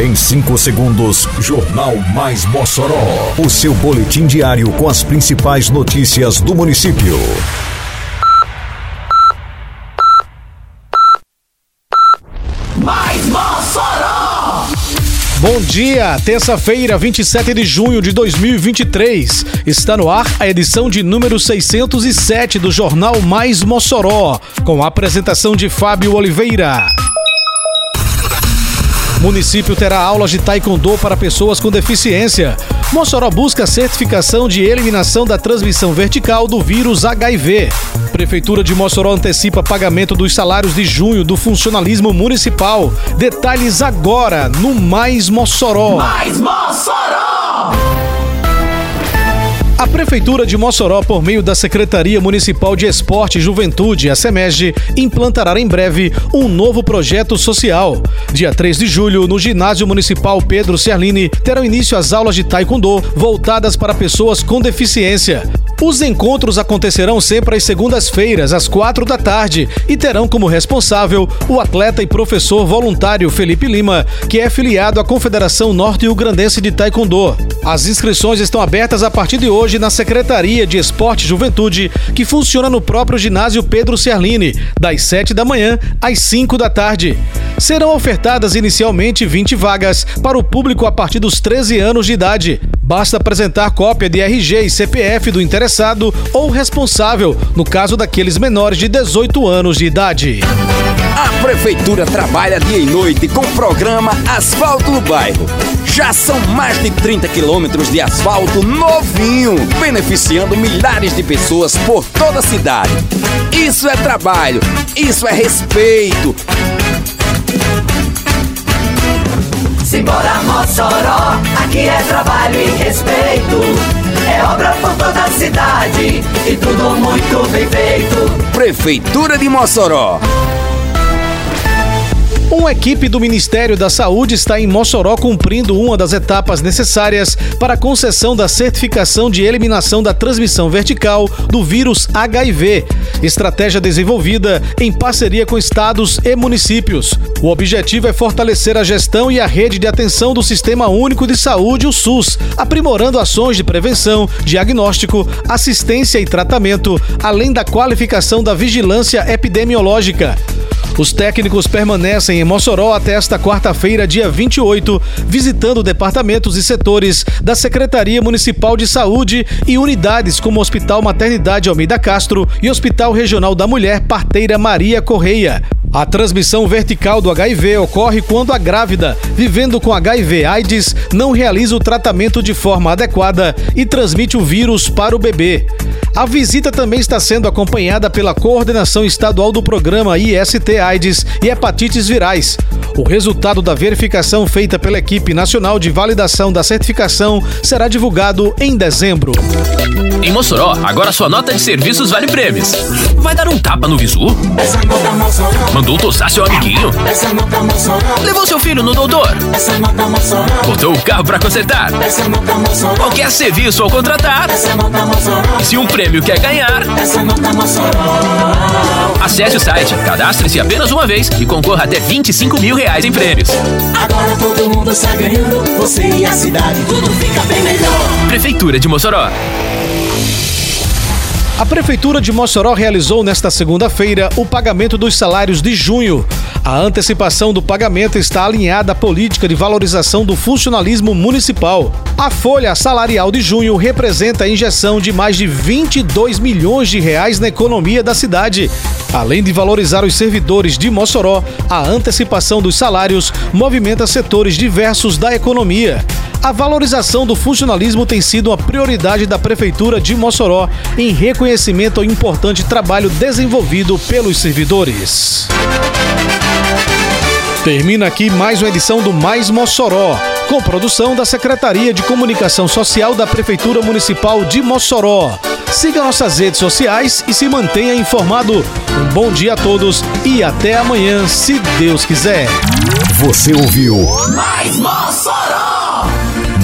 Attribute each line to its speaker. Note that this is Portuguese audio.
Speaker 1: Em 5 segundos, Jornal Mais Mossoró. O seu boletim diário com as principais notícias do município.
Speaker 2: Mais Mossoró!
Speaker 3: Bom dia, terça-feira, 27 de junho de 2023. Está no ar a edição de número 607 do Jornal Mais Mossoró, com a apresentação de Fábio Oliveira. Município terá aulas de taekwondo para pessoas com deficiência. Mossoró busca certificação de eliminação da transmissão vertical do vírus HIV. Prefeitura de Mossoró antecipa pagamento dos salários de junho do funcionalismo municipal. Detalhes agora no Mais Mossoró.
Speaker 2: Mais Mossoró!
Speaker 3: A Prefeitura de Mossoró, por meio da Secretaria Municipal de Esporte e Juventude, a SEMEG, implantará em breve um novo projeto social. Dia 3 de julho, no Ginásio Municipal Pedro Serlini, terão início as aulas de Taekwondo voltadas para pessoas com deficiência. Os encontros acontecerão sempre às segundas-feiras, às quatro da tarde, e terão como responsável o atleta e professor voluntário Felipe Lima, que é filiado à Confederação Norte-Rio Grandense de Taekwondo. As inscrições estão abertas a partir de hoje na Secretaria de Esporte e Juventude, que funciona no próprio ginásio Pedro Serlini, das 7 da manhã às 5 da tarde. Serão ofertadas inicialmente 20 vagas para o público a partir dos 13 anos de idade. Basta apresentar cópia de RG e CPF do interessado ou responsável, no caso daqueles menores de 18 anos de idade.
Speaker 4: A Prefeitura trabalha dia e noite com o programa Asfalto no Bairro. Já são mais de 30 quilômetros de asfalto novinho, beneficiando milhares de pessoas por toda a cidade. Isso é trabalho, isso é respeito.
Speaker 2: Simbora Mossoró, aqui é trabalho e respeito. É obra por toda a cidade e tudo muito bem feito.
Speaker 4: Prefeitura de Mossoró.
Speaker 3: Uma equipe do Ministério da Saúde está em Mossoró cumprindo uma das etapas necessárias para a concessão da certificação de eliminação da transmissão vertical do vírus HIV, estratégia desenvolvida em parceria com estados e municípios. O objetivo é fortalecer a gestão e a rede de atenção do Sistema Único de Saúde, o SUS, aprimorando ações de prevenção, diagnóstico, assistência e tratamento, além da qualificação da vigilância epidemiológica. Os técnicos permanecem em Mossoró até esta quarta-feira, dia 28, visitando departamentos e setores da Secretaria Municipal de Saúde e unidades como Hospital Maternidade Almeida Castro e Hospital Regional da Mulher Parteira Maria Correia. A transmissão vertical do HIV ocorre quando a grávida, vivendo com HIV/AIDS, não realiza o tratamento de forma adequada e transmite o vírus para o bebê. A visita também está sendo acompanhada pela coordenação estadual do programa IST AIDS e hepatites virais. O resultado da verificação feita pela equipe nacional de validação da certificação será divulgado em dezembro.
Speaker 5: Em Mossoró, agora sua nota de serviços vale prêmios. Vai dar um tapa no visu? Mandou tossar seu amiguinho? Levou seu filho no doutor? Botou o carro pra consertar? Qualquer serviço ao contratar? Se um prêmio quer ganhar? Acesse o site, cadastre-se apenas uma vez e concorra até 25 mil reais em prêmios.
Speaker 2: Agora todo mundo está ganhando, você e a cidade, tudo fica bem melhor.
Speaker 5: Prefeitura de Mossoró.
Speaker 3: A Prefeitura de Mossoró realizou nesta segunda-feira o pagamento dos salários de junho. A antecipação do pagamento está alinhada à política de valorização do funcionalismo municipal. A folha salarial de junho representa a injeção de mais de 22 milhões de reais na economia da cidade. Além de valorizar os servidores de Mossoró, a antecipação dos salários movimenta setores diversos da economia. A valorização do funcionalismo tem sido uma prioridade da Prefeitura de Mossoró em reconhecimento ao importante trabalho desenvolvido pelos servidores. Termina aqui mais uma edição do Mais Mossoró, com produção da Secretaria de Comunicação Social da Prefeitura Municipal de Mossoró. Siga nossas redes sociais e se mantenha informado. Um bom dia a todos e até amanhã, se Deus quiser.
Speaker 1: Você ouviu
Speaker 2: Mais Mossoró!